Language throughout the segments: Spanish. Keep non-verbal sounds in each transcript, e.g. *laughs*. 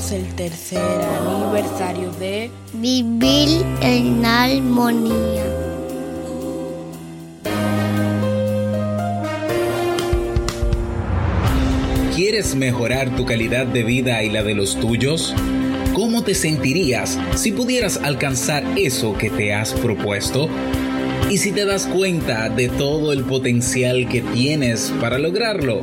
celebramos el tercer aniversario de Vivir en Armonía. ¿Quieres mejorar tu calidad de vida y la de los tuyos? ¿Cómo te sentirías si pudieras alcanzar eso que te has propuesto? ¿Y si te das cuenta de todo el potencial que tienes para lograrlo?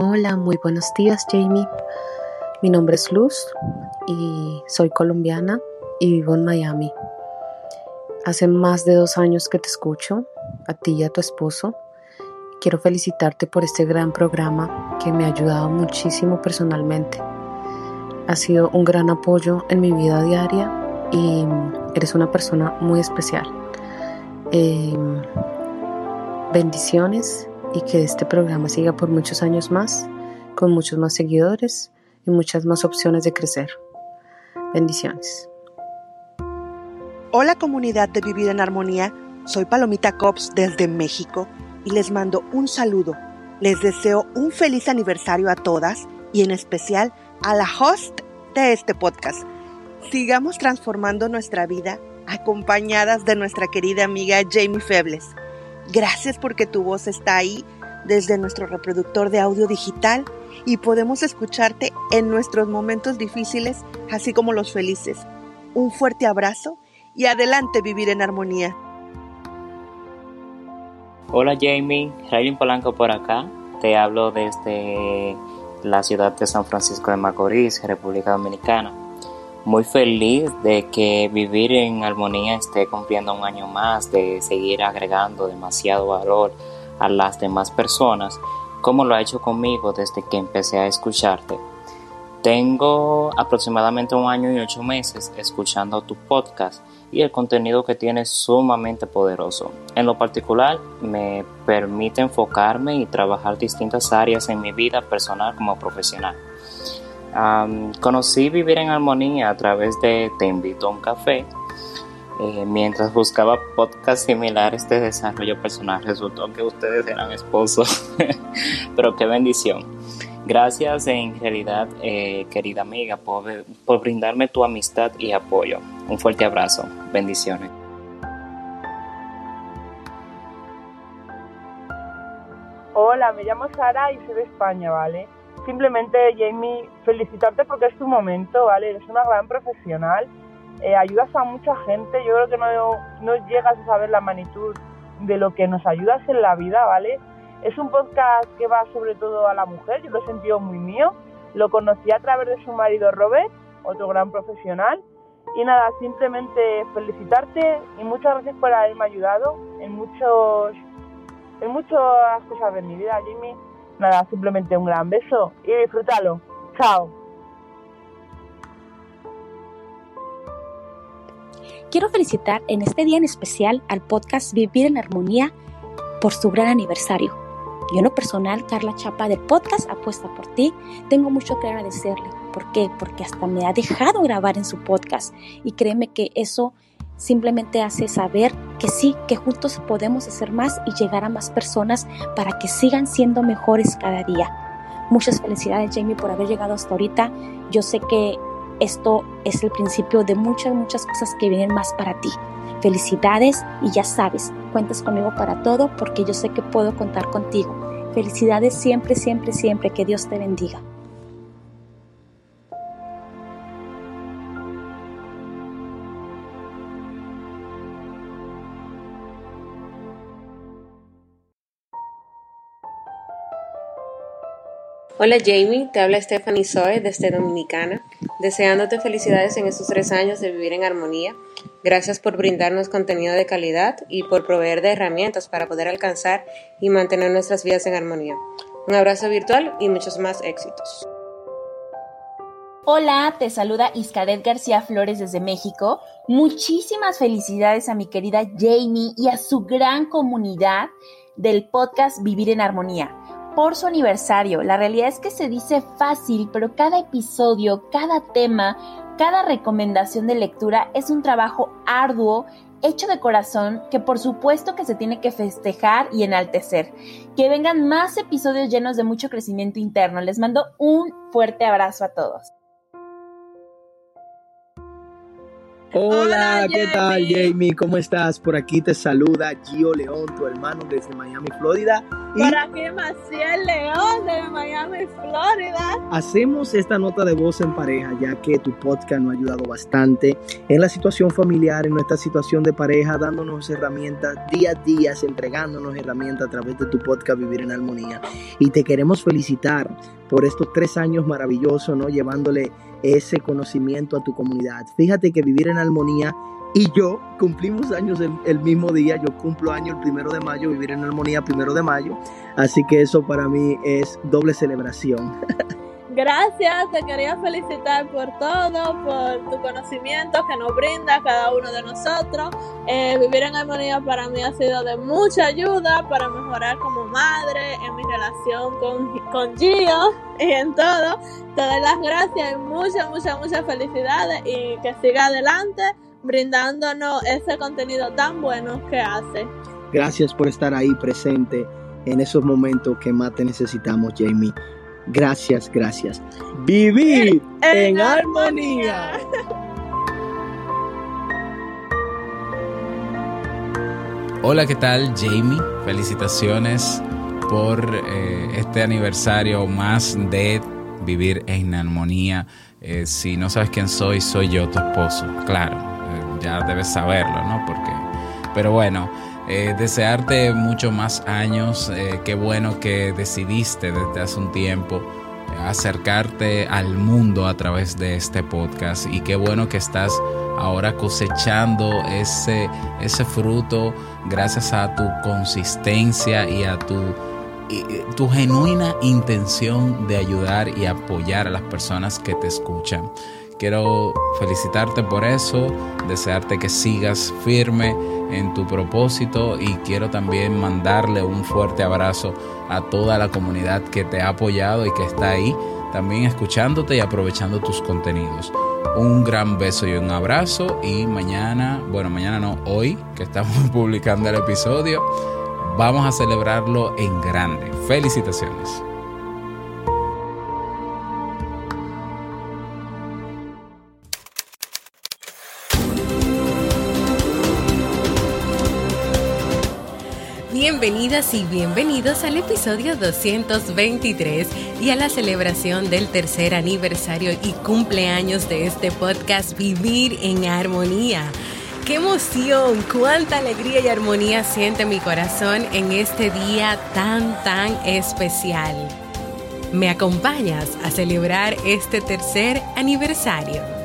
Hola, muy buenos días Jamie. Mi nombre es Luz y soy colombiana y vivo en Miami. Hace más de dos años que te escucho, a ti y a tu esposo. Quiero felicitarte por este gran programa que me ha ayudado muchísimo personalmente. Ha sido un gran apoyo en mi vida diaria y eres una persona muy especial. Em, bendiciones y que este programa siga por muchos años más, con muchos más seguidores y muchas más opciones de crecer. Bendiciones. Hola comunidad de Vivir en Armonía, soy Palomita Cops desde México y les mando un saludo. Les deseo un feliz aniversario a todas y en especial a la host de este podcast. Sigamos transformando nuestra vida acompañadas de nuestra querida amiga Jamie Febles. Gracias porque tu voz está ahí desde nuestro reproductor de audio digital y podemos escucharte en nuestros momentos difíciles, así como los felices. Un fuerte abrazo y adelante vivir en armonía. Hola Jamie, Raylin Polanco por acá. Te hablo desde la ciudad de San Francisco de Macorís, República Dominicana muy feliz de que vivir en armonía esté cumpliendo un año más, de seguir agregando demasiado valor a las demás personas, como lo ha hecho conmigo desde que empecé a escucharte. Tengo aproximadamente un año y ocho meses escuchando tu podcast y el contenido que tiene es sumamente poderoso. En lo particular, me permite enfocarme y trabajar distintas áreas en mi vida personal como profesional conocí Vivir en Armonía a través de Te invito un café. Eh, mientras buscaba podcasts similares de desarrollo personal, resultó que ustedes eran esposos. *laughs* Pero qué bendición. Gracias en realidad, eh, querida amiga, por, por brindarme tu amistad y apoyo. Un fuerte abrazo. Bendiciones. Hola, me llamo Sara y soy de España, ¿vale? Simplemente, Jamie, felicitarte porque es tu momento, ¿vale? Eres una gran profesional, eh, ayudas a mucha gente, yo creo que no, no llegas a saber la magnitud de lo que nos ayudas en la vida, ¿vale? Es un podcast que va sobre todo a la mujer, yo lo he sentido muy mío, lo conocí a través de su marido Robert, otro gran profesional, y nada, simplemente felicitarte y muchas gracias por haberme ayudado en muchos en muchas cosas de mi vida, Jamie Nada, simplemente un gran beso y disfrútalo. Chao. Quiero felicitar en este día en especial al podcast Vivir en Armonía por su gran aniversario. Yo en lo personal, Carla Chapa del podcast Apuesta por ti, tengo mucho que agradecerle. ¿Por qué? Porque hasta me ha dejado grabar en su podcast y créeme que eso simplemente hace saber que sí, que juntos podemos hacer más y llegar a más personas para que sigan siendo mejores cada día. Muchas felicidades Jamie por haber llegado hasta ahorita. Yo sé que esto es el principio de muchas, muchas cosas que vienen más para ti. Felicidades y ya sabes, cuentas conmigo para todo porque yo sé que puedo contar contigo. Felicidades siempre, siempre, siempre. Que Dios te bendiga. Hola Jamie, te habla Stephanie Zoe desde Dominicana, deseándote felicidades en estos tres años de vivir en armonía. Gracias por brindarnos contenido de calidad y por proveer de herramientas para poder alcanzar y mantener nuestras vidas en armonía. Un abrazo virtual y muchos más éxitos. Hola, te saluda Iscaret García Flores desde México. Muchísimas felicidades a mi querida Jamie y a su gran comunidad del podcast Vivir en Armonía por su aniversario. La realidad es que se dice fácil, pero cada episodio, cada tema, cada recomendación de lectura es un trabajo arduo hecho de corazón que por supuesto que se tiene que festejar y enaltecer. Que vengan más episodios llenos de mucho crecimiento interno. Les mando un fuerte abrazo a todos. Hola, ¿qué tal Jamie? ¿Cómo estás? Por aquí te saluda Gio León, tu hermano desde Miami, Florida. Y Por aquí Maciel León de Miami, Florida. Hacemos esta nota de voz en pareja ya que tu podcast nos ha ayudado bastante en la situación familiar, en nuestra situación de pareja, dándonos herramientas día a día, entregándonos herramientas a través de tu podcast Vivir en Armonía. Y te queremos felicitar por estos tres años maravillosos, ¿no? Llevándole ese conocimiento a tu comunidad. Fíjate que vivir en armonía y yo cumplimos años el, mismo día, yo cumplo año el primero de mayo, vivir en armonía primero de mayo, así que eso para mí es doble celebración. *laughs* Gracias, te quería felicitar por todo, por tu conocimiento que nos brinda cada uno de nosotros. Eh, vivir en armonía para mí ha sido de mucha ayuda para mejorar como madre, en mi relación con, con Gio y en todo. Te doy las gracias y muchas, muchas, muchas felicidades y que siga adelante brindándonos ese contenido tan bueno que hace. Gracias por estar ahí presente en esos momentos que más te necesitamos, Jamie. Gracias, gracias. Vivir en, armonía. Hola, ¿qué tal Jamie? Felicitaciones por eh, este aniversario más de Vivir en Armonía. Eh, si no sabes quién soy, soy yo, tu esposo. Claro, eh, ya debes saberlo, ¿no? Porque, pero bueno, desearte mucho más años. Qué bueno que decidiste desde hace un tiempo acercarte al mundo a través de este podcast y qué bueno que estás ahora cosechando ese, ese fruto gracias a tu consistencia y a tu, tu genuina intención de ayudar y apoyar a las personas que te escuchan. Quiero felicitarte por eso, desearte que sigas firme en tu propósito y quiero también mandarle un fuerte abrazo a toda la comunidad que te ha apoyado y que está ahí también escuchándote y aprovechando tus contenidos. Un gran beso y un abrazo y mañana, bueno, mañana no, hoy que estamos *laughs* publicando el episodio, vamos a celebrarlo en grande. Felicitaciones. Bienvenidas y bienvenidos al episodio 223 y a la celebración del tercer aniversario y cumpleaños de este podcast Vivir en Armonía. ¡Qué emoción! ¡Cuánta alegría y armonía siente mi corazón en este día tan, tan especial! ¿Me acompañas a celebrar este tercer aniversario?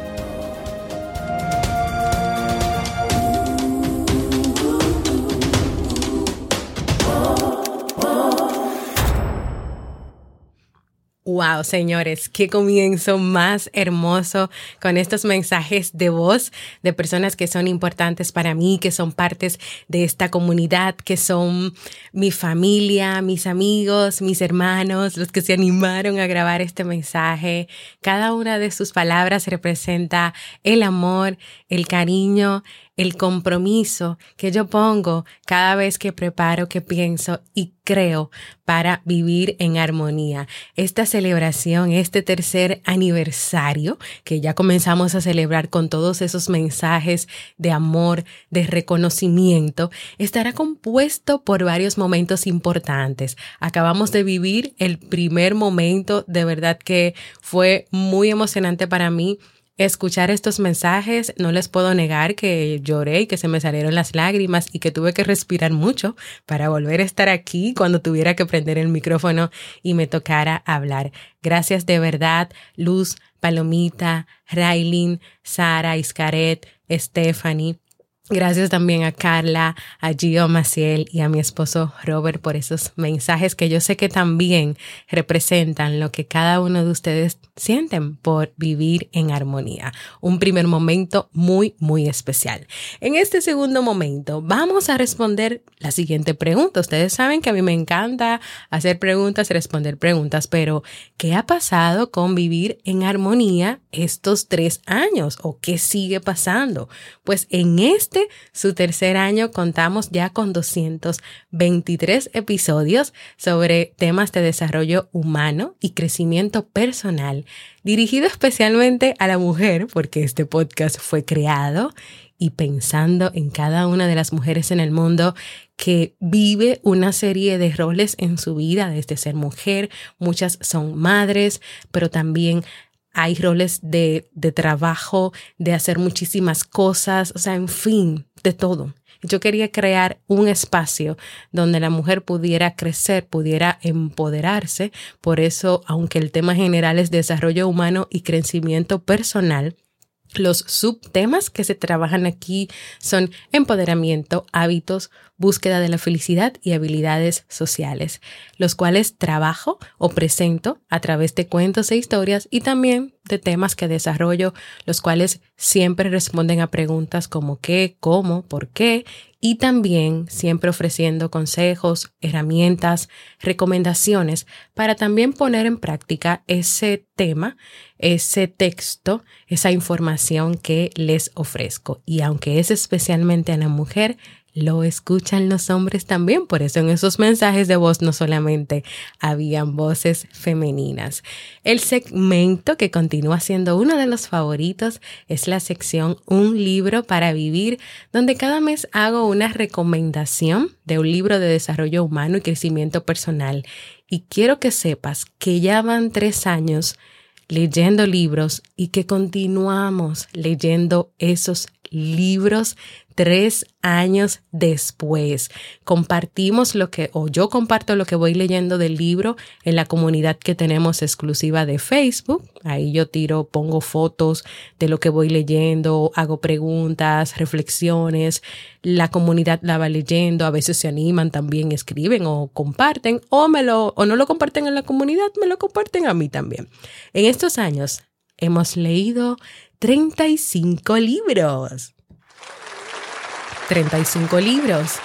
Wow, señores, qué comienzo más hermoso con estos mensajes de voz de personas que son importantes para mí, que son partes de esta comunidad, que son mi familia, mis amigos, mis hermanos, los que se animaron a grabar este mensaje. Cada una de sus palabras representa el amor, el cariño, el compromiso que yo pongo cada vez que preparo, que pienso y creo para vivir en armonía. Esta celebración, este tercer aniversario que ya comenzamos a celebrar con todos esos mensajes de amor, de reconocimiento, estará compuesto por varios momentos importantes. Acabamos de vivir el primer momento, de verdad que fue muy emocionante para mí escuchar estos mensajes, no les puedo negar que lloré y que se me salieron las lágrimas y que tuve que respirar mucho para volver a estar aquí cuando tuviera que prender el micrófono y me tocara hablar. Gracias de verdad, Luz, Palomita, Railin, Sara, Iscaret, Stephanie Gracias también a Carla, a Gio Maciel y a mi esposo Robert por esos mensajes que yo sé que también representan lo que cada uno de ustedes sienten por vivir en armonía. Un primer momento muy, muy especial. En este segundo momento vamos a responder la siguiente pregunta. Ustedes saben que a mí me encanta hacer preguntas y responder preguntas, pero ¿qué ha pasado con vivir en armonía estos tres años? ¿O qué sigue pasando? Pues en este su tercer año, contamos ya con 223 episodios sobre temas de desarrollo humano y crecimiento personal, dirigido especialmente a la mujer, porque este podcast fue creado y pensando en cada una de las mujeres en el mundo que vive una serie de roles en su vida, desde ser mujer, muchas son madres, pero también hay roles de, de trabajo, de hacer muchísimas cosas, o sea, en fin, de todo. Yo quería crear un espacio donde la mujer pudiera crecer, pudiera empoderarse. Por eso, aunque el tema general es desarrollo humano y crecimiento personal, los subtemas que se trabajan aquí son empoderamiento, hábitos, búsqueda de la felicidad y habilidades sociales, los cuales trabajo o presento a través de cuentos e historias y también de temas que desarrollo, los cuales siempre responden a preguntas como qué, cómo, por qué y también siempre ofreciendo consejos, herramientas, recomendaciones para también poner en práctica ese tema, ese texto, esa información que les ofrezco. Y aunque es especialmente a la mujer, lo escuchan los hombres también. Por eso en esos mensajes de voz no solamente habían voces femeninas. El segmento que continúa siendo uno de los favoritos es la sección Un libro para vivir, donde cada mes hago una recomendación de un libro de desarrollo humano y crecimiento personal. Y quiero que sepas que ya van tres años leyendo libros y que continuamos leyendo esos libros tres años después. Compartimos lo que, o yo comparto lo que voy leyendo del libro en la comunidad que tenemos exclusiva de Facebook. Ahí yo tiro, pongo fotos de lo que voy leyendo, hago preguntas, reflexiones. La comunidad la va leyendo, a veces se animan también, escriben o comparten, o me lo, o no lo comparten en la comunidad, me lo comparten a mí también. En estos años hemos leído 35 libros. 35 libros.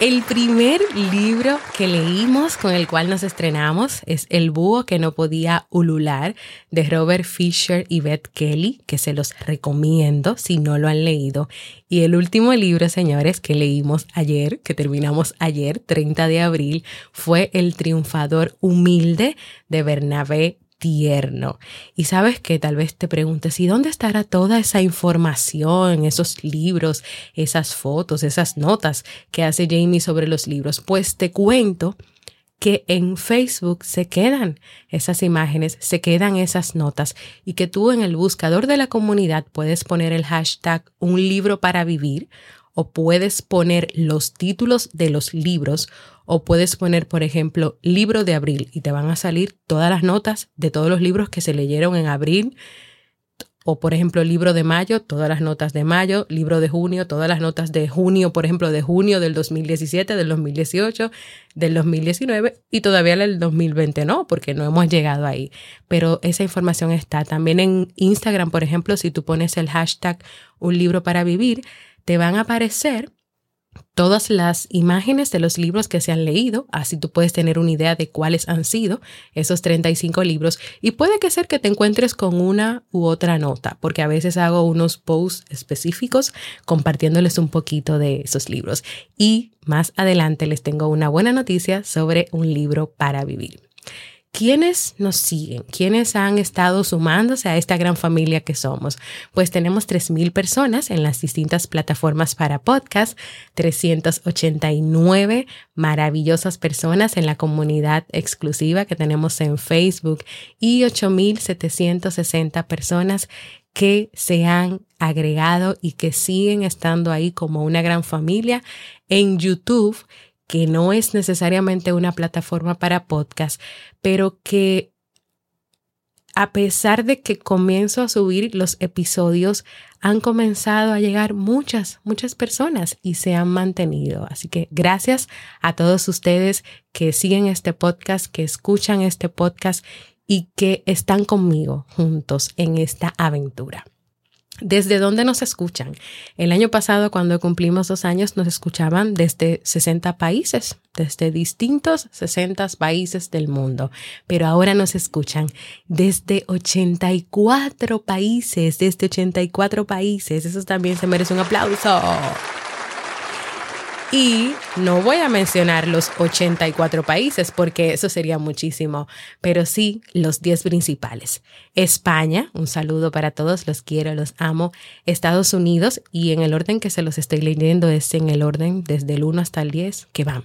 El primer libro que leímos con el cual nos estrenamos es El búho que no podía ulular de Robert Fisher y Beth Kelly, que se los recomiendo si no lo han leído. Y el último libro, señores, que leímos ayer, que terminamos ayer, 30 de abril, fue El triunfador humilde de Bernabé tierno. Y sabes que tal vez te preguntes, ¿y dónde estará toda esa información, esos libros, esas fotos, esas notas que hace Jamie sobre los libros? Pues te cuento que en Facebook se quedan esas imágenes, se quedan esas notas y que tú en el buscador de la comunidad puedes poner el hashtag un libro para vivir o puedes poner los títulos de los libros o puedes poner, por ejemplo, libro de abril y te van a salir todas las notas de todos los libros que se leyeron en abril. O, por ejemplo, libro de mayo, todas las notas de mayo, libro de junio, todas las notas de junio, por ejemplo, de junio del 2017, del 2018, del 2019 y todavía del 2020 no, porque no hemos llegado ahí. Pero esa información está también en Instagram, por ejemplo, si tú pones el hashtag un libro para vivir, te van a aparecer todas las imágenes de los libros que se han leído, así tú puedes tener una idea de cuáles han sido esos 35 libros y puede que ser que te encuentres con una u otra nota, porque a veces hago unos posts específicos compartiéndoles un poquito de esos libros y más adelante les tengo una buena noticia sobre un libro para vivir. ¿Quiénes nos siguen? ¿Quiénes han estado sumándose a esta gran familia que somos? Pues tenemos 3.000 personas en las distintas plataformas para podcast, 389 maravillosas personas en la comunidad exclusiva que tenemos en Facebook y 8.760 personas que se han agregado y que siguen estando ahí como una gran familia en YouTube que no es necesariamente una plataforma para podcast, pero que a pesar de que comienzo a subir los episodios, han comenzado a llegar muchas, muchas personas y se han mantenido. Así que gracias a todos ustedes que siguen este podcast, que escuchan este podcast y que están conmigo juntos en esta aventura. ¿Desde dónde nos escuchan? El año pasado, cuando cumplimos dos años, nos escuchaban desde 60 países, desde distintos 60 países del mundo, pero ahora nos escuchan desde 84 países, desde 84 países. Eso también se merece un aplauso. Y no voy a mencionar los 84 países porque eso sería muchísimo, pero sí los 10 principales. España, un saludo para todos, los quiero, los amo. Estados Unidos, y en el orden que se los estoy leyendo es en el orden desde el 1 hasta el 10 que van.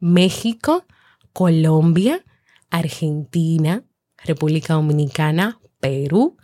México, Colombia, Argentina, República Dominicana, Perú,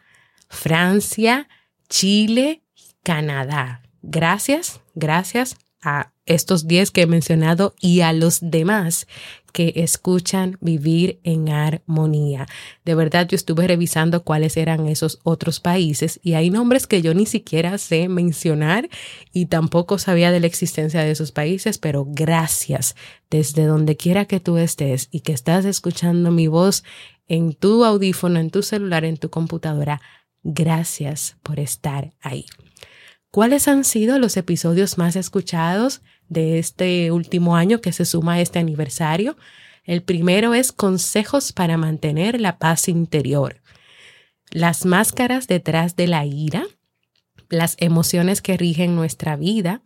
Francia, Chile, Canadá. Gracias, gracias a estos 10 que he mencionado y a los demás que escuchan vivir en armonía. De verdad, yo estuve revisando cuáles eran esos otros países y hay nombres que yo ni siquiera sé mencionar y tampoco sabía de la existencia de esos países, pero gracias desde donde quiera que tú estés y que estás escuchando mi voz en tu audífono, en tu celular, en tu computadora. Gracias por estar ahí. ¿Cuáles han sido los episodios más escuchados de este último año que se suma a este aniversario? El primero es consejos para mantener la paz interior. Las máscaras detrás de la ira, las emociones que rigen nuestra vida.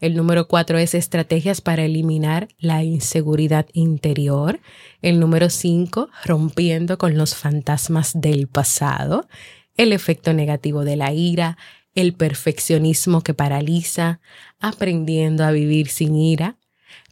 El número cuatro es estrategias para eliminar la inseguridad interior. El número cinco, rompiendo con los fantasmas del pasado. El efecto negativo de la ira, el perfeccionismo que paraliza, aprendiendo a vivir sin ira,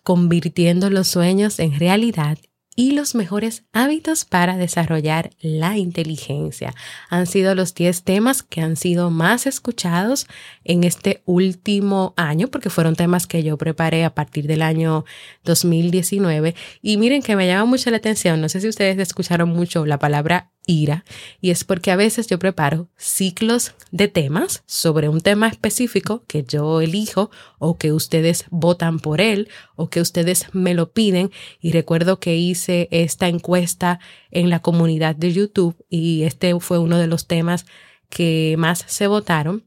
convirtiendo los sueños en realidad y los mejores hábitos para desarrollar la inteligencia. Han sido los 10 temas que han sido más escuchados en este último año, porque fueron temas que yo preparé a partir del año 2019. Y miren que me llama mucho la atención, no sé si ustedes escucharon mucho la palabra ira y es porque a veces yo preparo ciclos de temas sobre un tema específico que yo elijo o que ustedes votan por él o que ustedes me lo piden y recuerdo que hice esta encuesta en la comunidad de YouTube y este fue uno de los temas que más se votaron.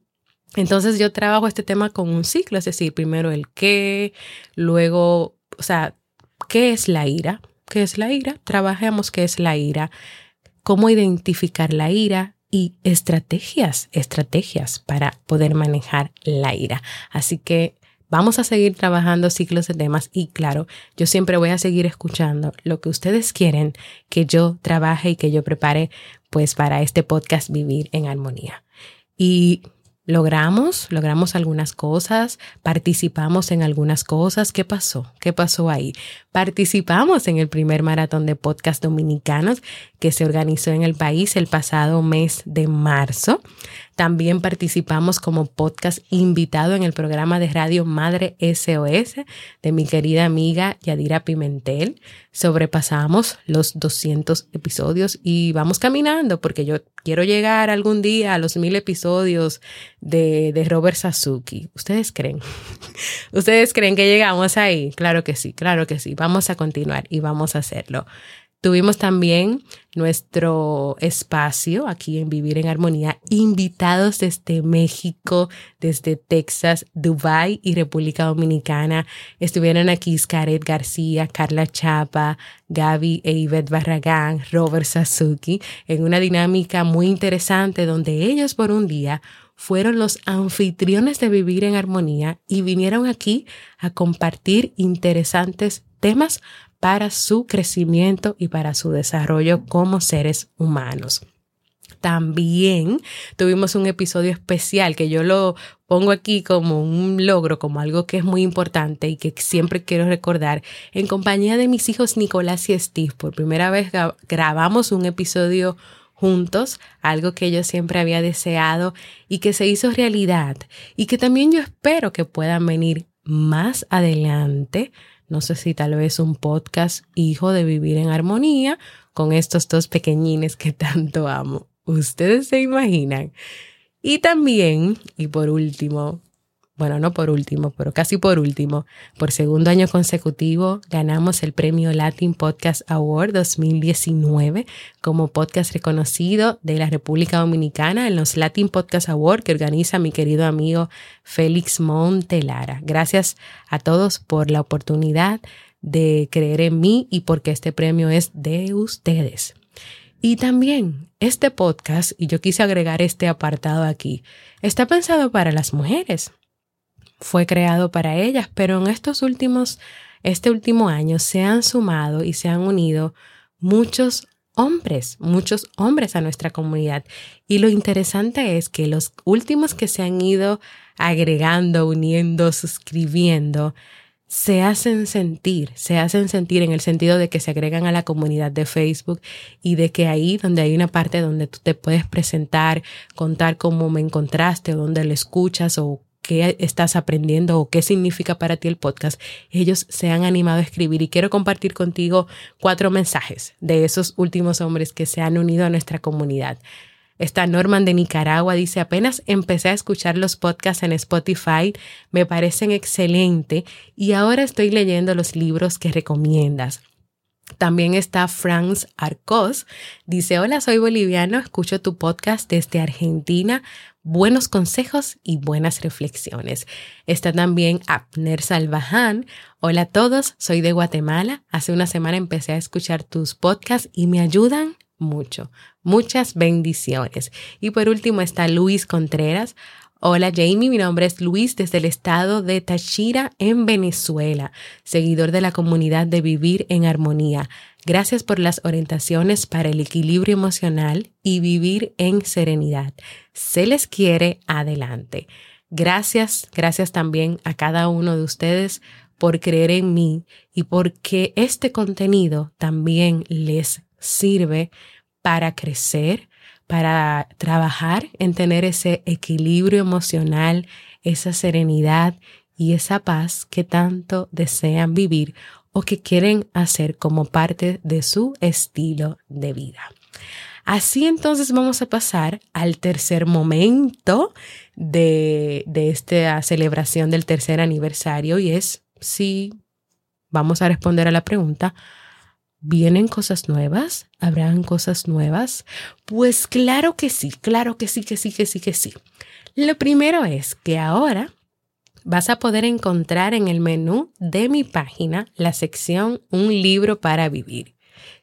Entonces yo trabajo este tema con un ciclo, es decir, primero el qué, luego, o sea, ¿qué es la ira? ¿Qué es la ira? Trabajemos qué es la ira cómo identificar la ira y estrategias, estrategias para poder manejar la ira. Así que vamos a seguir trabajando ciclos de temas y claro, yo siempre voy a seguir escuchando lo que ustedes quieren que yo trabaje y que yo prepare pues para este podcast Vivir en Armonía. Y logramos, logramos algunas cosas, participamos en algunas cosas. ¿Qué pasó? ¿Qué pasó ahí? Participamos en el primer maratón de podcast dominicanos que se organizó en el país el pasado mes de marzo. También participamos como podcast invitado en el programa de radio Madre SOS de mi querida amiga Yadira Pimentel. Sobrepasamos los 200 episodios y vamos caminando porque yo quiero llegar algún día a los mil episodios de, de Robert Sasuki. ¿Ustedes creen? *laughs* ¿Ustedes creen que llegamos ahí? Claro que sí, claro que sí. Vamos a continuar y vamos a hacerlo. Tuvimos también nuestro espacio aquí en Vivir en Armonía, invitados desde México, desde Texas, Dubai y República Dominicana. Estuvieron aquí Scaret García, Carla Chapa, Gaby e Ivette Barragán, Robert Sasuki, en una dinámica muy interesante donde ellos por un día fueron los anfitriones de Vivir en Armonía y vinieron aquí a compartir interesantes temas para su crecimiento y para su desarrollo como seres humanos. También tuvimos un episodio especial que yo lo pongo aquí como un logro, como algo que es muy importante y que siempre quiero recordar, en compañía de mis hijos Nicolás y Steve. Por primera vez grabamos un episodio juntos, algo que yo siempre había deseado y que se hizo realidad y que también yo espero que puedan venir más adelante no sé si tal vez un podcast hijo de vivir en armonía con estos dos pequeñines que tanto amo. Ustedes se imaginan. Y también, y por último, bueno, no por último, pero casi por último, por segundo año consecutivo ganamos el premio Latin Podcast Award 2019 como podcast reconocido de la República Dominicana en los Latin Podcast Award que organiza mi querido amigo Félix Montelara. Gracias a todos por la oportunidad de creer en mí y porque este premio es de ustedes. Y también este podcast, y yo quise agregar este apartado aquí, está pensado para las mujeres fue creado para ellas, pero en estos últimos, este último año se han sumado y se han unido muchos hombres, muchos hombres a nuestra comunidad. Y lo interesante es que los últimos que se han ido agregando, uniendo, suscribiendo, se hacen sentir, se hacen sentir en el sentido de que se agregan a la comunidad de Facebook y de que ahí donde hay una parte donde tú te puedes presentar, contar cómo me encontraste o dónde lo escuchas o estás aprendiendo o qué significa para ti el podcast, ellos se han animado a escribir y quiero compartir contigo cuatro mensajes de esos últimos hombres que se han unido a nuestra comunidad. Esta Norman de Nicaragua dice, apenas empecé a escuchar los podcasts en Spotify, me parecen excelente y ahora estoy leyendo los libros que recomiendas. También está Franz Arcos. Dice, hola, soy boliviano, escucho tu podcast desde Argentina buenos consejos y buenas reflexiones. Está también Abner Salvaján. Hola a todos, soy de Guatemala. Hace una semana empecé a escuchar tus podcasts y me ayudan mucho. Muchas bendiciones. Y por último está Luis Contreras. Hola Jamie, mi nombre es Luis desde el estado de Táchira en Venezuela, seguidor de la comunidad de Vivir en Armonía. Gracias por las orientaciones para el equilibrio emocional y vivir en serenidad. Se les quiere adelante. Gracias, gracias también a cada uno de ustedes por creer en mí y porque este contenido también les sirve para crecer, para trabajar en tener ese equilibrio emocional, esa serenidad y esa paz que tanto desean vivir o que quieren hacer como parte de su estilo de vida. Así entonces vamos a pasar al tercer momento de, de esta celebración del tercer aniversario y es si vamos a responder a la pregunta, ¿Vienen cosas nuevas? ¿Habrán cosas nuevas? Pues claro que sí, claro que sí, que sí, que sí, que sí. Lo primero es que ahora vas a poder encontrar en el menú de mi página la sección Un libro para vivir.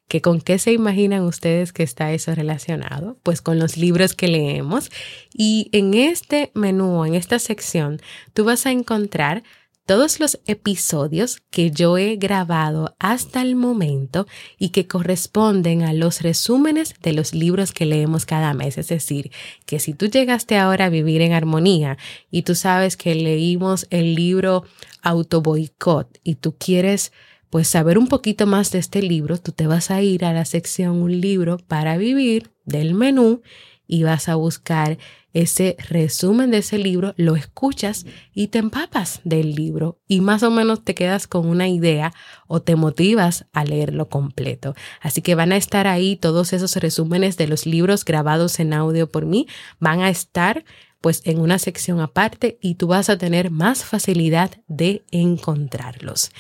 ¿Que con qué se imaginan ustedes que está eso relacionado? Pues con los libros que leemos. Y en este menú, en esta sección, tú vas a encontrar todos los episodios que yo he grabado hasta el momento y que corresponden a los resúmenes de los libros que leemos cada mes. Es decir, que si tú llegaste ahora a vivir en armonía y tú sabes que leímos el libro Auto Boicot y tú quieres pues saber un poquito más de este libro, tú te vas a ir a la sección Un libro para vivir del menú y vas a buscar ese resumen de ese libro, lo escuchas y te empapas del libro y más o menos te quedas con una idea o te motivas a leerlo completo. Así que van a estar ahí todos esos resúmenes de los libros grabados en audio por mí, van a estar pues en una sección aparte y tú vas a tener más facilidad de encontrarlos.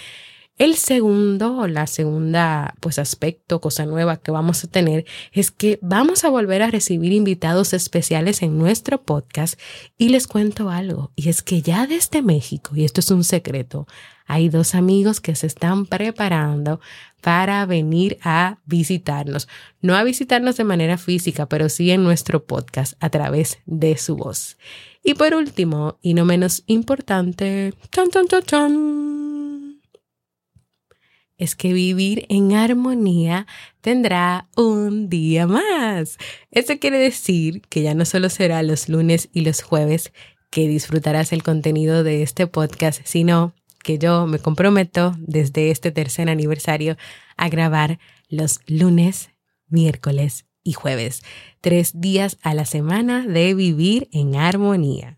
El segundo, la segunda, pues aspecto, cosa nueva que vamos a tener es que vamos a volver a recibir invitados especiales en nuestro podcast. Y les cuento algo, y es que ya desde México, y esto es un secreto, hay dos amigos que se están preparando para venir a visitarnos, no a visitarnos de manera física, pero sí en nuestro podcast a través de su voz. Y por último, y no menos importante, chan, chan, chan, chan es que vivir en armonía tendrá un día más. Eso quiere decir que ya no solo será los lunes y los jueves que disfrutarás el contenido de este podcast, sino que yo me comprometo desde este tercer aniversario a grabar los lunes, miércoles y jueves, tres días a la semana de vivir en armonía.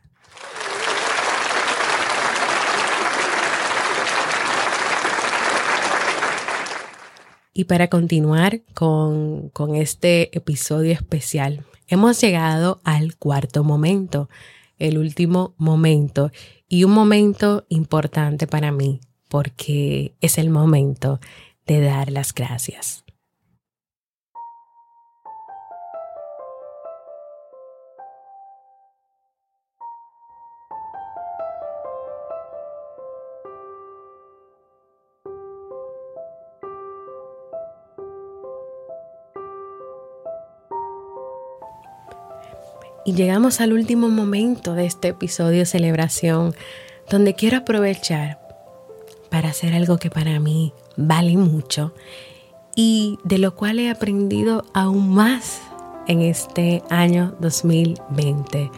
Y para continuar con, con este episodio especial, hemos llegado al cuarto momento, el último momento y un momento importante para mí porque es el momento de dar las gracias. Y llegamos al último momento de este episodio celebración, donde quiero aprovechar para hacer algo que para mí vale mucho y de lo cual he aprendido aún más en este año 2020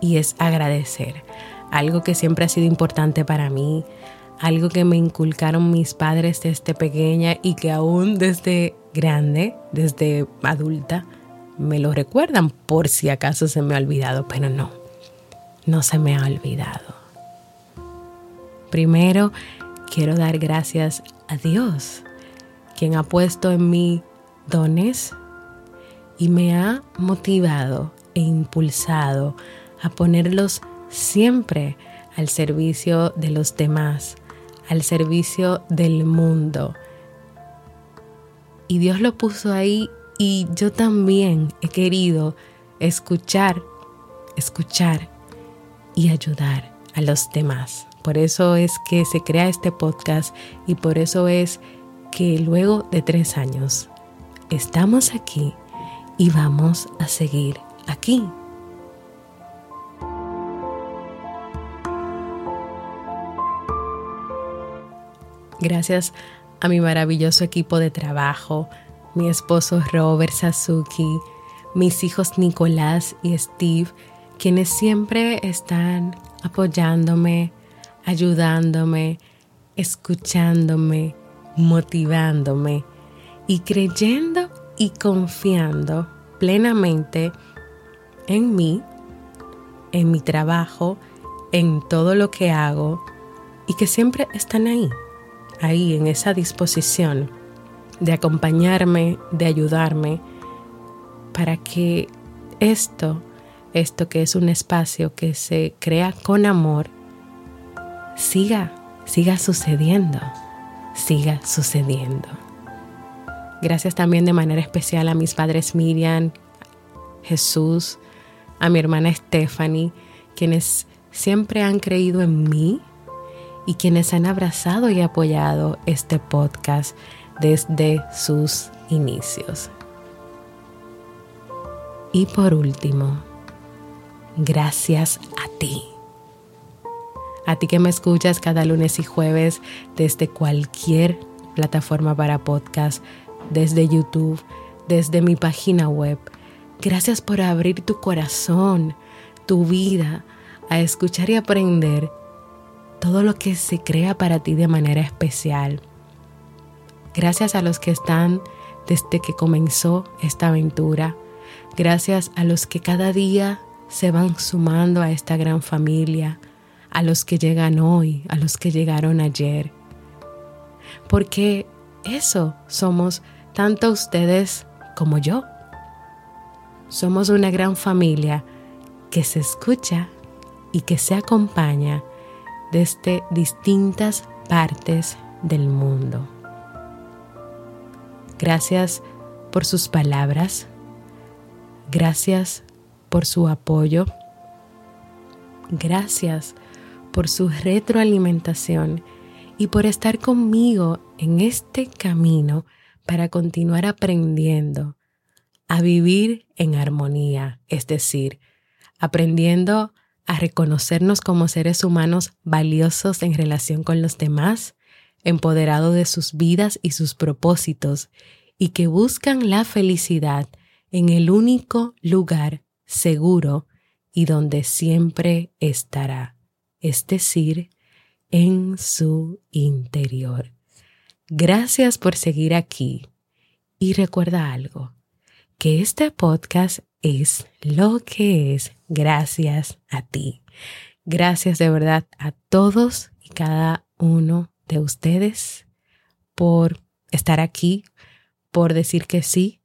y es agradecer. Algo que siempre ha sido importante para mí, algo que me inculcaron mis padres desde pequeña y que aún desde grande, desde adulta, me lo recuerdan por si acaso se me ha olvidado, pero no, no se me ha olvidado. Primero, quiero dar gracias a Dios, quien ha puesto en mí dones y me ha motivado e impulsado a ponerlos siempre al servicio de los demás, al servicio del mundo. Y Dios lo puso ahí y yo también he querido escuchar, escuchar y ayudar a los demás. Por eso es que se crea este podcast y por eso es que luego de tres años estamos aquí y vamos a seguir aquí. Gracias a mi maravilloso equipo de trabajo, mi esposo Robert Sasuki, mis hijos Nicolás y Steve, quienes siempre están apoyándome, ayudándome, escuchándome, motivándome y creyendo y confiando plenamente en mí, en mi trabajo, en todo lo que hago y que siempre están ahí, ahí en esa disposición de acompañarme, de ayudarme, para que esto, esto que es un espacio que se crea con amor, siga, siga sucediendo, siga sucediendo. Gracias también de manera especial a mis padres Miriam, Jesús, a mi hermana Stephanie, quienes siempre han creído en mí y quienes han abrazado y apoyado este podcast desde sus inicios. Y por último, gracias a ti. A ti que me escuchas cada lunes y jueves desde cualquier plataforma para podcast, desde YouTube, desde mi página web. Gracias por abrir tu corazón, tu vida, a escuchar y aprender todo lo que se crea para ti de manera especial. Gracias a los que están desde que comenzó esta aventura. Gracias a los que cada día se van sumando a esta gran familia, a los que llegan hoy, a los que llegaron ayer. Porque eso somos tanto ustedes como yo. Somos una gran familia que se escucha y que se acompaña desde distintas partes del mundo. Gracias por sus palabras. Gracias por su apoyo. Gracias por su retroalimentación y por estar conmigo en este camino para continuar aprendiendo a vivir en armonía, es decir, aprendiendo a reconocernos como seres humanos valiosos en relación con los demás, empoderados de sus vidas y sus propósitos, y que buscan la felicidad en el único lugar seguro y donde siempre estará, es decir, en su interior. Gracias por seguir aquí y recuerda algo, que este podcast es lo que es gracias a ti. Gracias de verdad a todos y cada uno de ustedes por estar aquí, por decir que sí,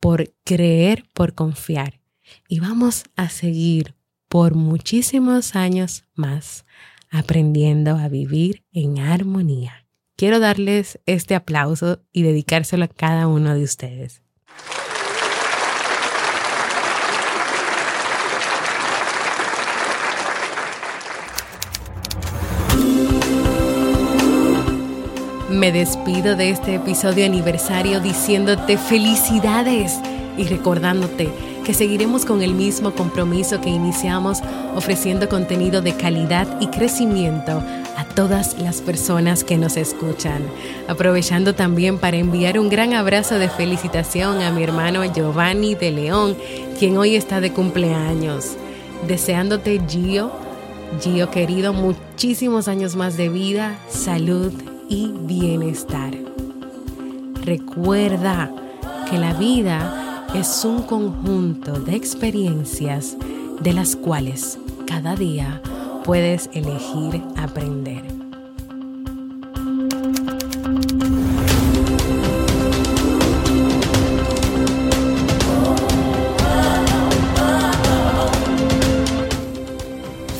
por creer, por confiar. Y vamos a seguir por muchísimos años más aprendiendo a vivir en armonía. Quiero darles este aplauso y dedicárselo a cada uno de ustedes. Me despido de este episodio aniversario diciéndote felicidades y recordándote que seguiremos con el mismo compromiso que iniciamos ofreciendo contenido de calidad y crecimiento a todas las personas que nos escuchan. Aprovechando también para enviar un gran abrazo de felicitación a mi hermano Giovanni de León, quien hoy está de cumpleaños. Deseándote Gio, Gio querido, muchísimos años más de vida, salud y bienestar. Recuerda que la vida es un conjunto de experiencias de las cuales cada día puedes elegir aprender.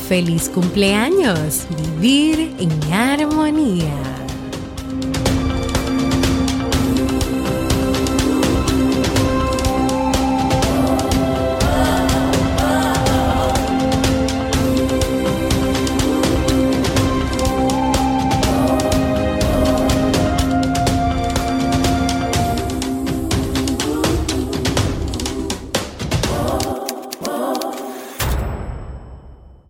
Feliz cumpleaños, vivir en armonía.